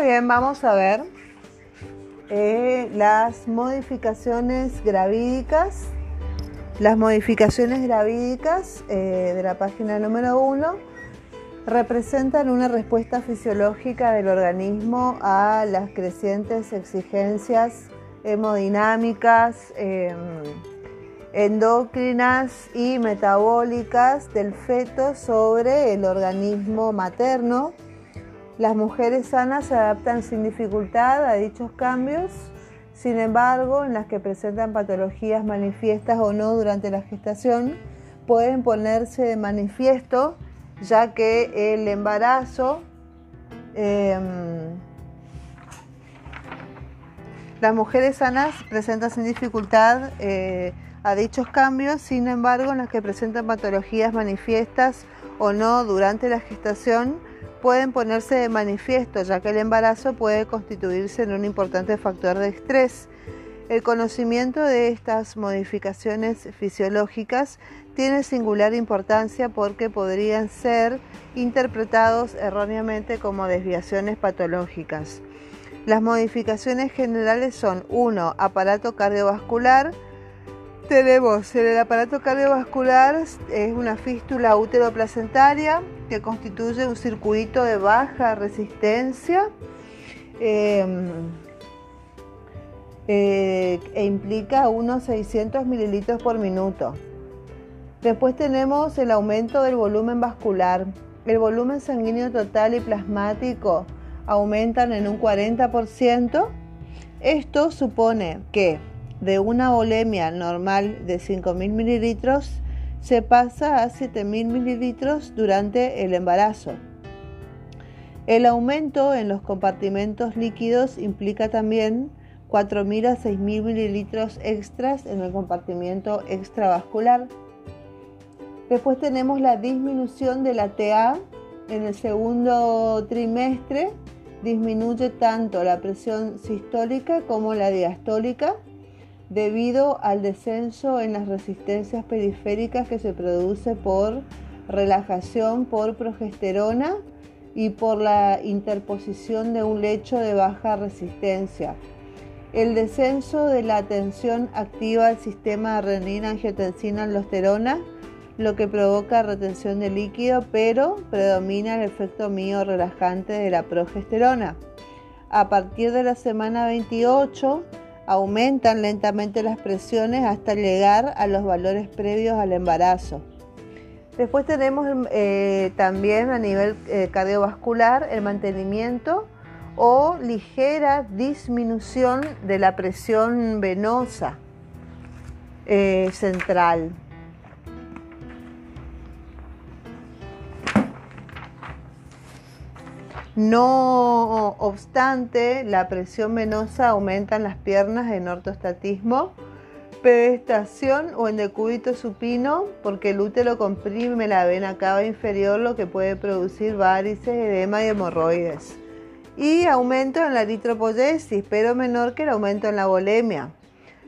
Muy bien, vamos a ver eh, las modificaciones gravídicas. Las modificaciones gravídicas eh, de la página número 1 representan una respuesta fisiológica del organismo a las crecientes exigencias hemodinámicas, em, endocrinas y metabólicas del feto sobre el organismo materno las mujeres sanas se adaptan sin dificultad a dichos cambios, sin embargo, en las que presentan patologías manifiestas o no durante la gestación, pueden ponerse de manifiesto ya que el embarazo, em, las mujeres sanas presentan sin dificultad eh, a dichos cambios, sin embargo, en las que presentan patologías manifiestas o no durante la gestación, pueden ponerse de manifiesto, ya que el embarazo puede constituirse en un importante factor de estrés. El conocimiento de estas modificaciones fisiológicas tiene singular importancia porque podrían ser interpretados erróneamente como desviaciones patológicas. Las modificaciones generales son 1. Aparato cardiovascular, tenemos en el aparato cardiovascular, es una fístula útero-placentaria que constituye un circuito de baja resistencia em, eh, e implica unos 600 mililitros por minuto. Después tenemos el aumento del volumen vascular. El volumen sanguíneo total y plasmático aumentan en un 40%. Esto supone que de una volemia normal de 5.000 mililitros se pasa a 7.000 mililitros durante el embarazo. El aumento en los compartimentos líquidos implica también 4.000 a 6.000 mililitros extras en el compartimiento extravascular. Después tenemos la disminución de la TA en el segundo trimestre. Disminuye tanto la presión sistólica como la diastólica debido al descenso en las resistencias periféricas que se produce por relajación por progesterona y por la interposición de un lecho de baja resistencia. El descenso de la tensión activa al sistema renina, angiotensina, aldosterona, lo que provoca retención de líquido, pero predomina el efecto mío relajante de la progesterona. A partir de la semana 28, aumentan lentamente las presiones hasta llegar a los valores previos al embarazo. Después tenemos eh, también a nivel eh, cardiovascular el mantenimiento o ligera disminución de la presión venosa eh, central. No obstante, la presión venosa aumenta en las piernas en ortostatismo, pedestación o en decúbito supino, porque el útero comprime la vena cava inferior, lo que puede producir varices, edema y hemorroides. Y aumento en la eritropoyesis, pero menor que el aumento en la volemia.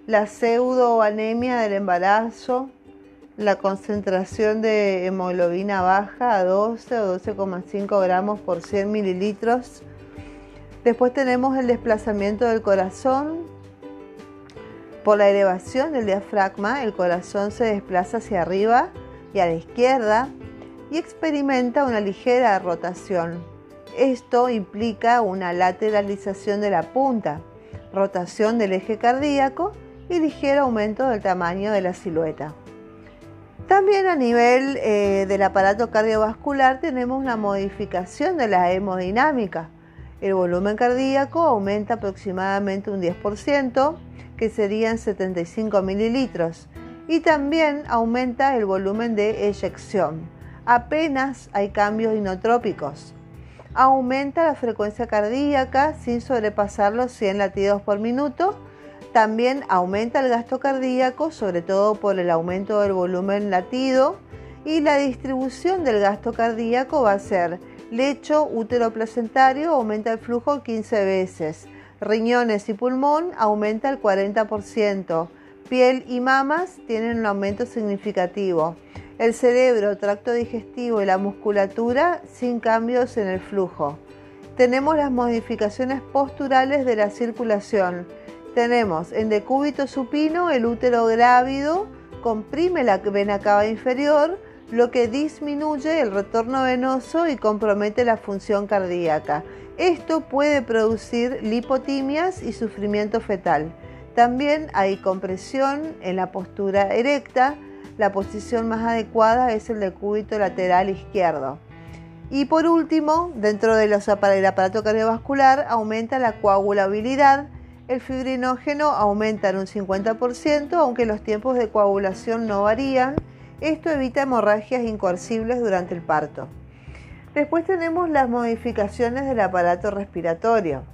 La pseudoanemia del embarazo, la concentración de hemoglobina baja a 12 o 12,5 gramos por 100 mililitros. Después tenemos el desplazamiento del corazón. Por la elevación del diafragma, el corazón se desplaza hacia arriba y a la izquierda y experimenta una ligera rotación. Esto implica una lateralización de la punta, rotación del eje cardíaco y ligero aumento del tamaño de la silueta. También a nivel eh, del aparato cardiovascular tenemos una modificación de la hemodinámica. El volumen cardíaco aumenta aproximadamente un 10%, que serían 75 mililitros, y también aumenta el volumen de eyección. Apenas hay cambios inotrópicos. Aumenta la frecuencia cardíaca sin sobrepasar los 100 latidos por minuto también aumenta el gasto cardíaco, sobre todo por el aumento del volumen latido, y la distribución del gasto cardíaco va a ser lecho, útero placentario, aumenta el flujo 15 veces, riñones y pulmón aumenta el 40%, piel y mamas tienen un aumento significativo, el cerebro, tracto digestivo y la musculatura sin cambios en el flujo. Tenemos las modificaciones posturales de la circulación. Tenemos en decúbito supino el útero grávido, comprime la vena cava inferior, lo que disminuye el retorno venoso y compromete la función cardíaca. Esto puede producir lipotimias y sufrimiento fetal. También hay compresión en la postura erecta. La posición más adecuada es el decúbito lateral izquierdo. Y por último, dentro del aparato cardiovascular aumenta la coagulabilidad. El fibrinógeno aumenta en un 50%, aunque los tiempos de coagulación no varían. Esto evita hemorragias incoercibles durante el parto. Después tenemos las modificaciones del aparato respiratorio.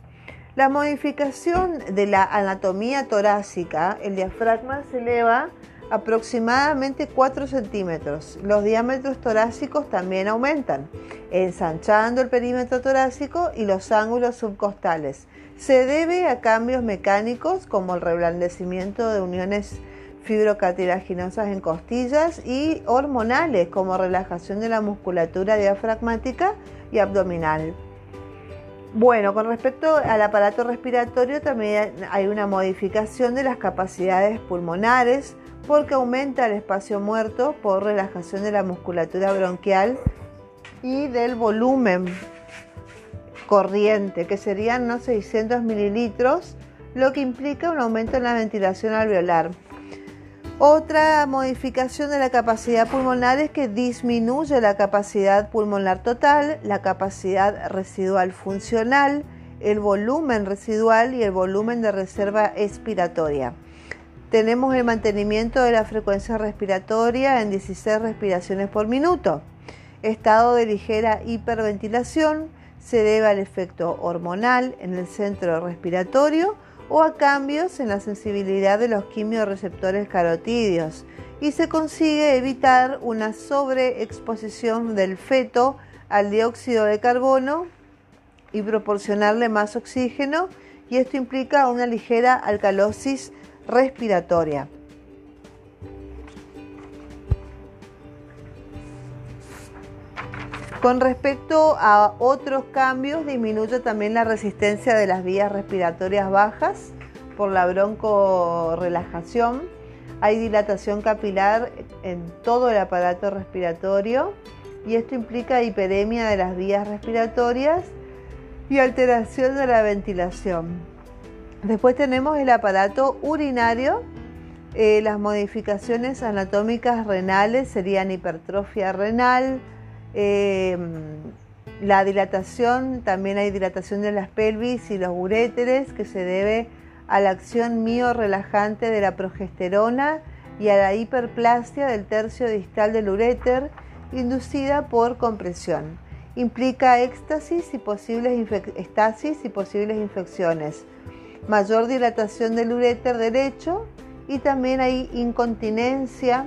La modificación de la anatomía torácica, el diafragma se eleva aproximadamente 4 centímetros. Los diámetros torácicos también aumentan, ensanchando el perímetro torácico y los ángulos subcostales. Se debe a cambios mecánicos como el reblandecimiento de uniones fibrocartilaginosas en costillas y hormonales como relajación de la musculatura diafragmática y abdominal. Bueno, con respecto al aparato respiratorio también hay una modificación de las capacidades pulmonares porque aumenta el espacio muerto por relajación de la musculatura bronquial y del volumen corriente, que serían unos 600 mililitros, lo que implica un aumento en la ventilación alveolar. Otra modificación de la capacidad pulmonar es que disminuye la capacidad pulmonar total, la capacidad residual funcional, el volumen residual y el volumen de reserva expiratoria. Tenemos el mantenimiento de la frecuencia respiratoria en 16 respiraciones por minuto. Estado de ligera hiperventilación se debe al efecto hormonal en el centro respiratorio o a cambios en la sensibilidad de los quimioreceptores carotídeos y se consigue evitar una sobreexposición del feto al dióxido de carbono y proporcionarle más oxígeno y esto implica una ligera alcalosis respiratoria. Con respecto a otros cambios, disminuye también la resistencia de las vías respiratorias bajas por la broncorelajación. Hay dilatación capilar en todo el aparato respiratorio y esto implica hiperemia de las vías respiratorias y alteración de la ventilación. Después tenemos el aparato urinario. Eh, las modificaciones anatómicas renales serían hipertrofia renal, Em, la dilatación, también hay dilatación de las pelvis y los uréteres que se debe a la acción relajante de la progesterona y a la hiperplasia del tercio distal del uréter inducida por compresión. Implica éxtasis y posibles estasis y posibles infecciones. Mayor dilatación del uréter derecho y también hay incontinencia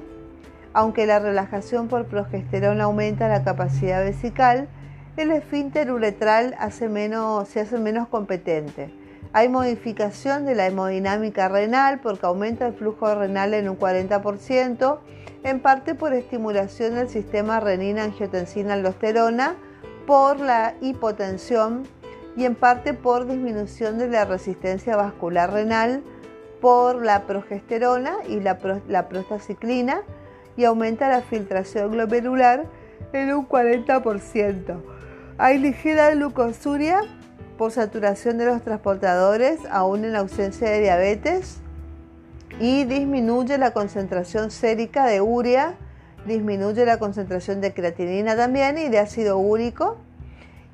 aunque la relajación por progesterona aumenta la capacidad vesical, el esfínter uretral se hace menos competente. Hay modificación de la hemodinámica renal porque aumenta el flujo renal en un 40%, en parte por estimulación del sistema renina-angiotensina-aldosterona por la hipotensión y en parte por disminución de la resistencia vascular renal por la progesterona y la, prostaciclina y aumenta la filtración glomerular en un 40%. Hay ligera glucosuria por saturación de los transportadores, aún en ausencia de diabetes, y disminuye la concentración sérica de urea, disminuye la concentración de creatinina también y de ácido úrico.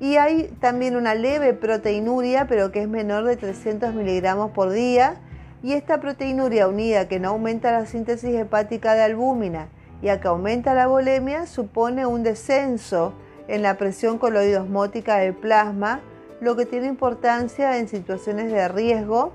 Y hay también una leve proteinuria, pero que es menor de 300 miligramos por día, y esta proteinuria unida que no aumenta la síntesis hepática de albúmina y a que aumenta la volemia supone un descenso en la presión coloidosmótica del plasma, lo que tiene importancia en situaciones de riesgo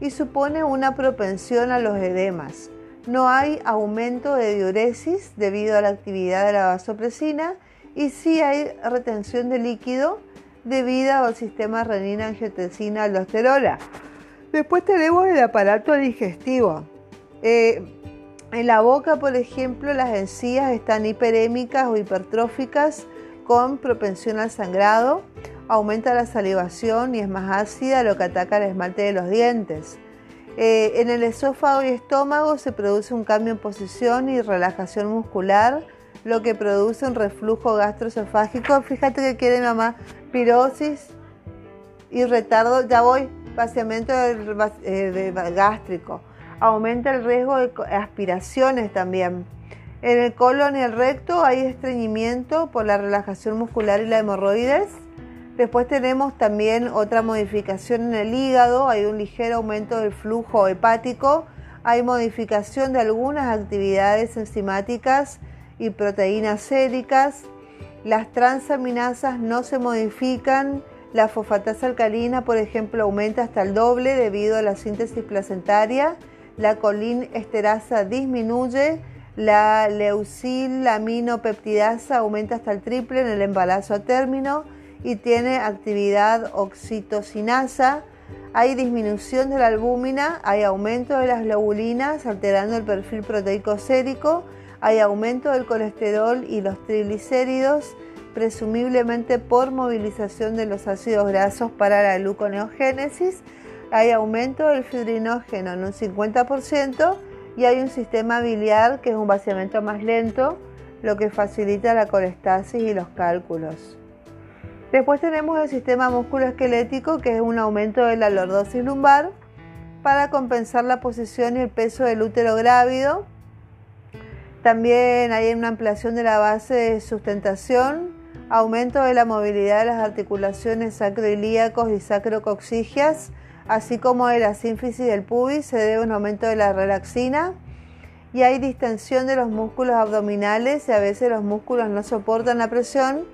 y supone una propensión a los edemas. No hay aumento de diuresis debido a la actividad de la vasopresina y sí hay retención de líquido debido al sistema renina-angiotensina-aldosterona. Después tenemos el aparato digestivo. Eh, en la boca, por ejemplo, las encías están hiperémicas o hipertróficas con propensión al sangrado. aumenta la salivación y es más ácida, lo que ataca el esmalte de los dientes. Eh, en el esófago y estómago se produce un cambio en posición y relajación muscular, lo que produce un reflujo gastroesofágico. Fíjate que quiere mamá pirosis y retardo, ya voy, vaciamiento eh, gástrico. Aumenta el riesgo de aspiraciones también. En el colon y el recto hay estreñimiento por la relajación muscular y la hemorroides. Después tenemos también otra modificación en el hígado, hay un ligero aumento del flujo hepático, hay modificación de algunas actividades enzimáticas y proteínas séricas, las transaminasas no se modifican, la fosfatasa alcalina, por ejemplo, aumenta hasta el doble debido a la síntesis placentaria, la colinesterasa disminuye, la leucilaminopeptidasa aumenta hasta el triple en el embarazo a término, y tiene actividad oxitocinasa. Hay disminución de la albúmina, hay aumento de las globulinas alterando el perfil proteico sérico, hay aumento del colesterol y los triglicéridos, presumiblemente por movilización de los ácidos grasos para la gluconeogénesis, hay aumento del fibrinógeno en un 50% y hay un sistema biliar que es un vaciamiento más lento, lo que facilita la colestasis y los cálculos. Después tenemos el sistema musculoesquelético, que es un aumento de la lordosis lumbar para compensar la posición y el peso del útero grávido. También hay una ampliación de la base de sustentación, aumento de la movilidad de las articulaciones sacroilíacos y sacrocoxigias, así como de la sínfisis del pubis, se debe a un aumento de la relaxina. Y hay distensión de los músculos abdominales y a veces los músculos no soportan la presión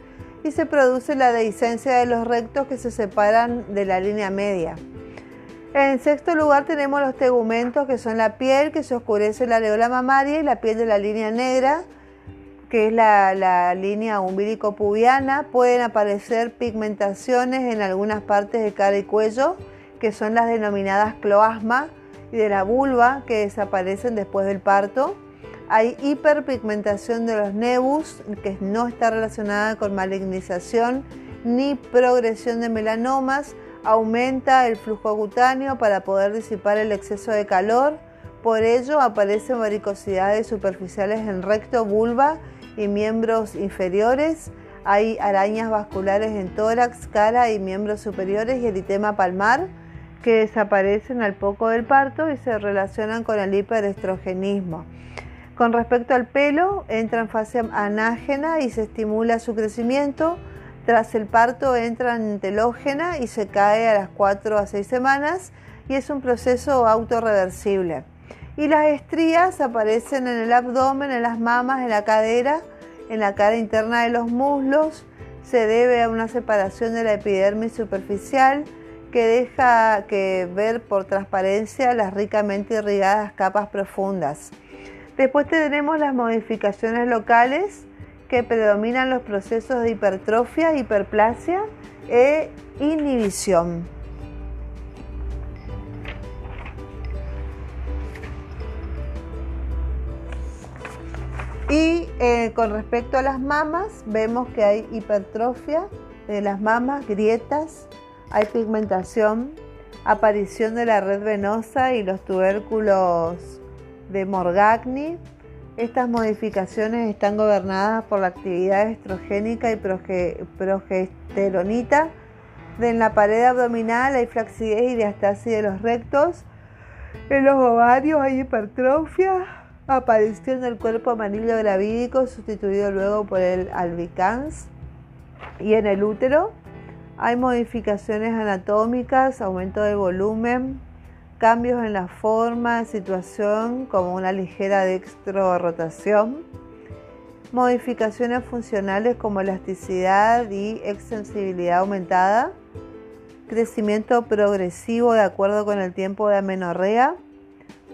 y se produce la dehiscencia de los rectos que se separan de la línea media. En sexto lugar tenemos los tegumentos que son la piel que se oscurece la areola mamaria y la piel de la línea negra que es la, línea umbilico-pubiana. Pueden aparecer pigmentaciones en algunas partes de cara y cuello que son las denominadas cloasma y de la vulva que desaparecen después del parto. Hay hiperpigmentación de los nebus, que no está relacionada con malignización ni progresión de melanomas. Aumenta el flujo cutáneo para poder disipar el exceso de calor. Por ello aparecen varicosidades superficiales en recto, vulva y miembros inferiores. Hay arañas vasculares en tórax, cara y miembros superiores y eritema palmar que desaparecen al poco del parto y se relacionan con el hiperestrogenismo. Con respecto al pelo, entra en fase anágena y se estimula su crecimiento. Tras el parto entra en telógena y se cae a las 4 a 6 semanas y es un proceso autorreversible. Y las estrías aparecen en el abdomen, en las mamas, en la cadera, en la cara interna de los muslos. Se debe a una separación de la epidermis superficial que deja que ver por transparencia las ricamente irrigadas capas profundas. Después tenemos las modificaciones locales que predominan los procesos de hipertrofia, hiperplasia e inhibición. Y eh, con respecto a las mamas, vemos que hay hipertrofia de las mamas, grietas, hay pigmentación, aparición de la red venosa y los tubérculos de Morgagni. Estas modificaciones están gobernadas por la actividad estrogénica y progesteronita. En la pared abdominal hay flacidez y diastasis de los rectos. En los ovarios hay hipertrofia, aparición del cuerpo amarilo gravídico sustituido luego por el albicans. Y en el útero hay modificaciones anatómicas, aumento de volumen, cambios en la forma, situación como una ligera rotación, modificaciones funcionales como elasticidad y extensibilidad aumentada, crecimiento progresivo de acuerdo con el tiempo de amenorrea,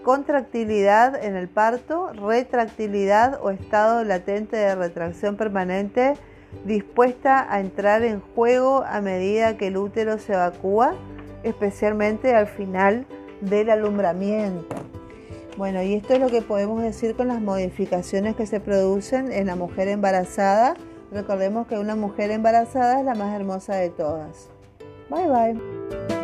contractilidad en el parto, retractilidad o estado latente de retracción permanente dispuesta a entrar en juego a medida que el útero se evacúa, especialmente al final del alumbramiento. Bueno, y esto es lo que podemos decir con las modificaciones que se producen en la mujer embarazada Recordemos que una mujer embarazada es la más hermosa de todas. Bye bye.